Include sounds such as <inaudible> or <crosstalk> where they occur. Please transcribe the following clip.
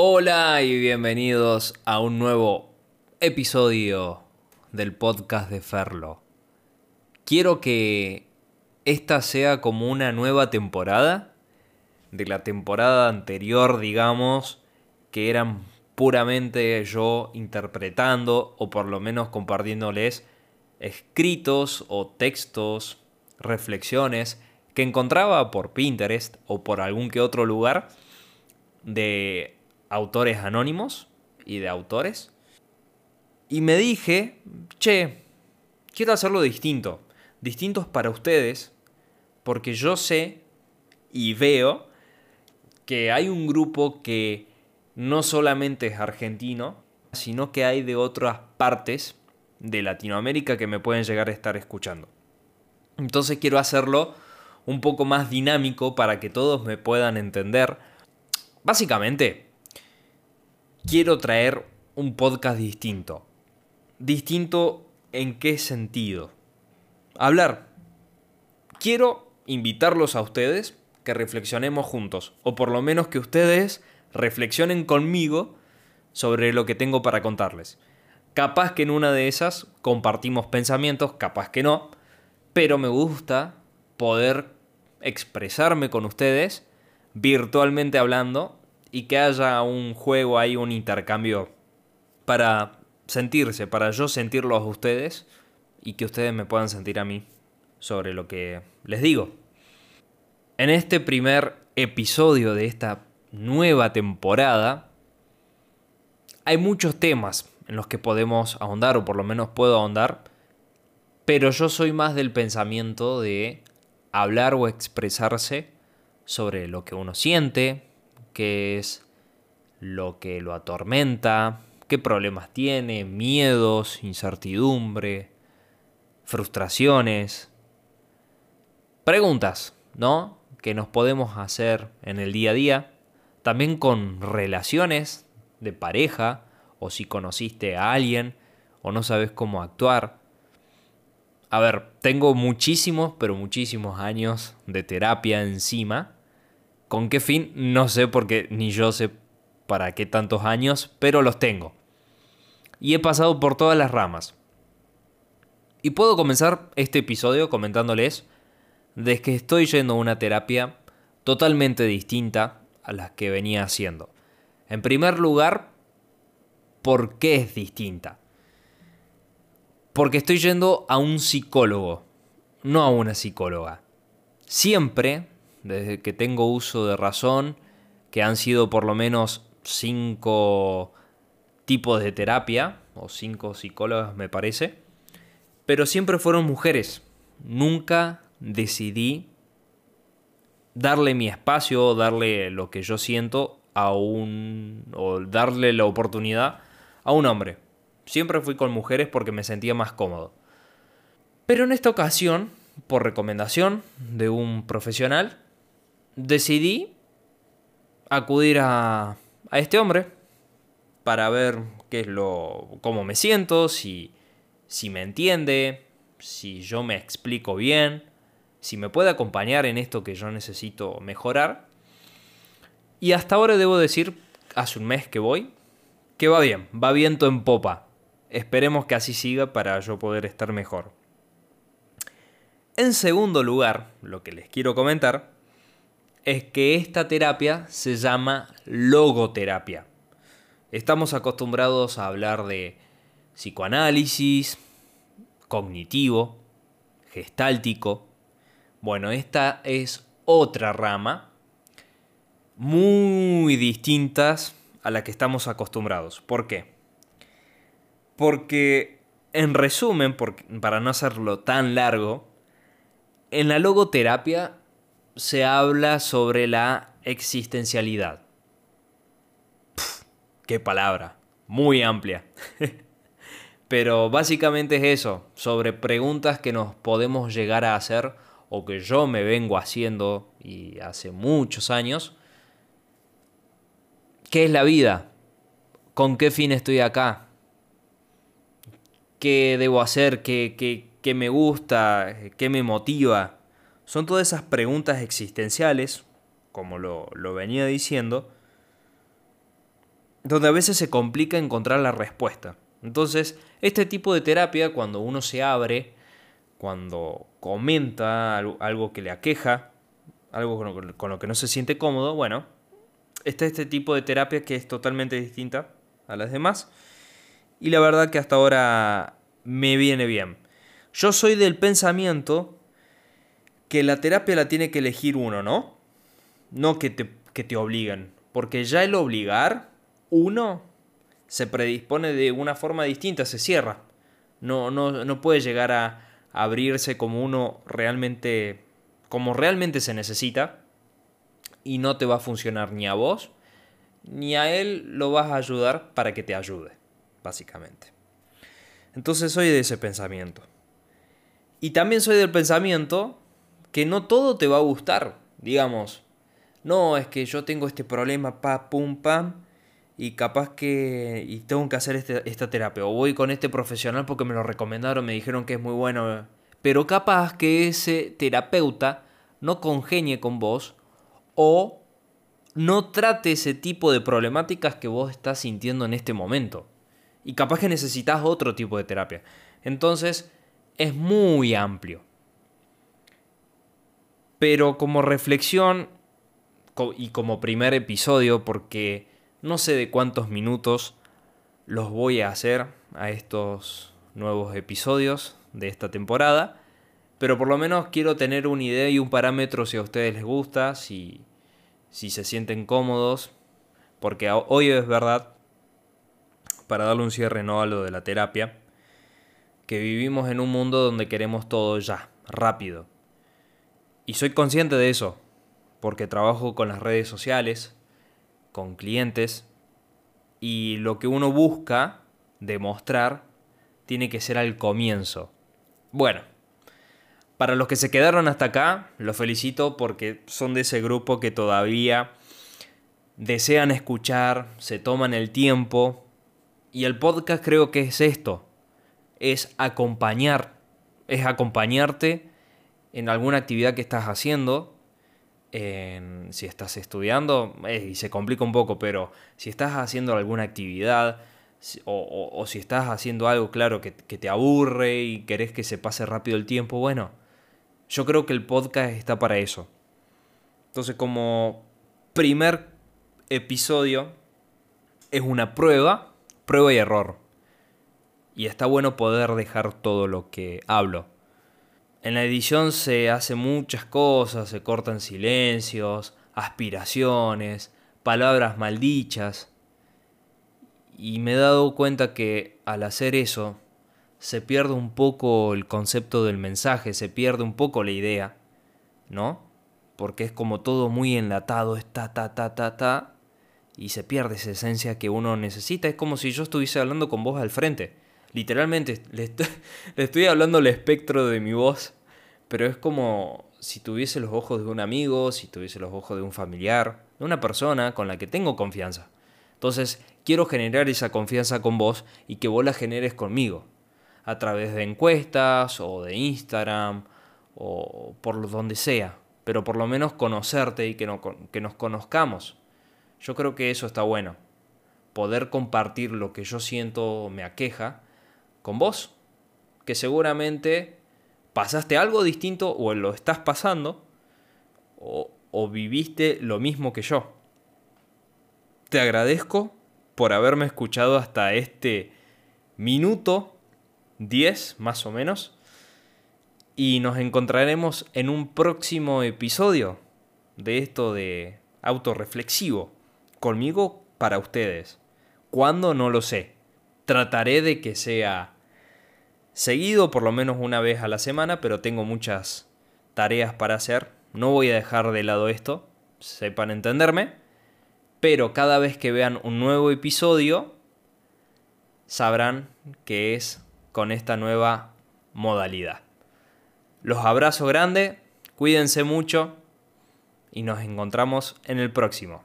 Hola y bienvenidos a un nuevo episodio del podcast de Ferlo. Quiero que esta sea como una nueva temporada de la temporada anterior, digamos, que eran puramente yo interpretando o por lo menos compartiéndoles escritos o textos, reflexiones que encontraba por Pinterest o por algún que otro lugar de autores anónimos y de autores. Y me dije, che, quiero hacerlo distinto. Distintos para ustedes, porque yo sé y veo que hay un grupo que no solamente es argentino, sino que hay de otras partes de Latinoamérica que me pueden llegar a estar escuchando. Entonces quiero hacerlo un poco más dinámico para que todos me puedan entender. Básicamente, quiero traer un podcast distinto. Distinto en qué sentido. Hablar. Quiero invitarlos a ustedes que reflexionemos juntos, o por lo menos que ustedes reflexionen conmigo sobre lo que tengo para contarles. Capaz que en una de esas compartimos pensamientos, capaz que no, pero me gusta poder expresarme con ustedes virtualmente hablando y que haya un juego ahí, un intercambio para sentirse, para yo sentirlos a ustedes y que ustedes me puedan sentir a mí sobre lo que les digo. En este primer episodio de esta nueva temporada hay muchos temas en los que podemos ahondar o por lo menos puedo ahondar, pero yo soy más del pensamiento de hablar o expresarse sobre lo que uno siente, qué es lo que lo atormenta, qué problemas tiene, miedos, incertidumbre, frustraciones, preguntas, ¿no? Que nos podemos hacer en el día a día, también con relaciones de pareja, o si conociste a alguien, o no sabes cómo actuar. A ver, tengo muchísimos, pero muchísimos años de terapia encima ¿Con qué fin? No sé porque ni yo sé para qué tantos años, pero los tengo. Y he pasado por todas las ramas. Y puedo comenzar este episodio comentándoles de que estoy yendo a una terapia totalmente distinta a las que venía haciendo. En primer lugar, ¿por qué es distinta? Porque estoy yendo a un psicólogo, no a una psicóloga. Siempre desde que tengo uso de razón, que han sido por lo menos cinco tipos de terapia, o cinco psicólogas me parece, pero siempre fueron mujeres. Nunca decidí darle mi espacio, darle lo que yo siento a un... o darle la oportunidad a un hombre. Siempre fui con mujeres porque me sentía más cómodo. Pero en esta ocasión, por recomendación de un profesional, decidí acudir a, a este hombre para ver qué es lo, cómo me siento, si, si me entiende, si yo me explico bien, si me puede acompañar en esto que yo necesito mejorar. Y hasta ahora debo decir, hace un mes que voy, que va bien, va viento en popa. Esperemos que así siga para yo poder estar mejor. En segundo lugar, lo que les quiero comentar es que esta terapia se llama logoterapia. Estamos acostumbrados a hablar de psicoanálisis, cognitivo, gestáltico. Bueno, esta es otra rama muy distintas a la que estamos acostumbrados. ¿Por qué? Porque, en resumen, para no hacerlo tan largo, en la logoterapia se habla sobre la existencialidad. qué palabra, muy amplia. <laughs> Pero básicamente es eso, sobre preguntas que nos podemos llegar a hacer o que yo me vengo haciendo y hace muchos años. ¿Qué es la vida? ¿Con qué fin estoy acá? ¿Qué debo hacer? ¿Qué, qué, qué me gusta? ¿Qué me motiva? Son todas esas preguntas existenciales, como lo, venía diciendo, donde a veces se complica encontrar la respuesta. Entonces, este tipo de terapia, cuando uno se abre, cuando comenta algo que le aqueja, algo con lo que no se siente cómodo, bueno, está este tipo de terapia que es totalmente distinta a las demás. Y la verdad que hasta ahora me viene bien. Yo soy del pensamiento que la terapia la tiene que elegir uno, ¿no? No que te, que te obliguen. Porque ya el obligar, uno se predispone de una forma distinta, se cierra. No, no, no puede llegar a abrirse como uno realmente, como realmente se necesita. Y no te va a funcionar ni a vos, ni a él lo vas a ayudar para que te ayude, básicamente. Entonces soy de ese pensamiento. Y también soy del pensamiento que no todo te va a gustar. Digamos, no, es que yo tengo este problema, pa, pum, pam, y capaz que y tengo que hacer este, esta terapia. O voy con este profesional porque me lo recomendaron, me dijeron que es muy bueno. Pero capaz que ese terapeuta no congenie con vos o no trate ese tipo de problemáticas que vos estás sintiendo en este momento. Y capaz que necesitas otro tipo de terapia. Entonces, es muy amplio. Pero como reflexión y como primer episodio, porque no sé de cuántos minutos los voy a hacer a estos nuevos episodios de esta temporada, pero por lo menos quiero tener una idea y un parámetro si a ustedes les gusta, si, si se sienten cómodos, porque hoy es verdad, para darle un cierre no a lo de la terapia, que vivimos en un mundo donde queremos todo ya, rápido. Y soy consciente de eso, porque trabajo con las redes sociales, con clientes, y lo que uno busca demostrar tiene que ser al comienzo. Bueno, para los que se quedaron hasta acá, los felicito porque son de ese grupo que todavía desean escuchar, se toman el tiempo, y el podcast creo que es esto, es acompañar, es acompañarte en alguna actividad que estás haciendo, en, si estás estudiando, eh, y se complica un poco, pero si estás haciendo alguna actividad o, si estás haciendo algo, claro, que, que, te aburre y querés que se pase rápido el tiempo, bueno, yo creo que el podcast está para eso. Entonces, como primer episodio, es una prueba, prueba y error y está bueno poder dejar todo lo que hablo. En la edición se hace muchas cosas, se cortan silencios, aspiraciones, palabras maldichas. Y me he dado cuenta que al hacer eso se pierde un poco el concepto del mensaje, se pierde un poco la idea, ¿no? Porque es como todo muy enlatado, es ta, ta, ta, ta, ta, y se pierde esa esencia que uno necesita. Es como si yo estuviese hablando con vos al frente Literalmente, le estoy, <laughs> hablando al espectro de mi voz, pero es como si tuviese los ojos de un amigo, si tuviese los ojos de un familiar, de una persona con la que tengo confianza. Entonces, quiero generar esa confianza con vos y que vos la generes conmigo, a través de encuestas o de Instagram o por donde sea, pero por lo menos conocerte y que, que nos conozcamos. Yo creo que eso está bueno, poder compartir lo que yo siento me aqueja con vos, que seguramente pasaste algo distinto o lo estás pasando o, viviste lo mismo que yo. Te agradezco por haberme escuchado hasta este minuto 10 más o menos y nos encontraremos en un próximo episodio de esto de autorreflexivo conmigo para ustedes. ¿Cuándo? No lo sé trataré de que sea seguido, por lo menos una vez a la semana, pero tengo muchas tareas para hacer. No voy a dejar de lado esto, sepan entenderme, pero cada vez que vean un nuevo episodio, sabrán que es con esta nueva modalidad. Los abrazo grande, cuídense mucho y nos encontramos en el próximo.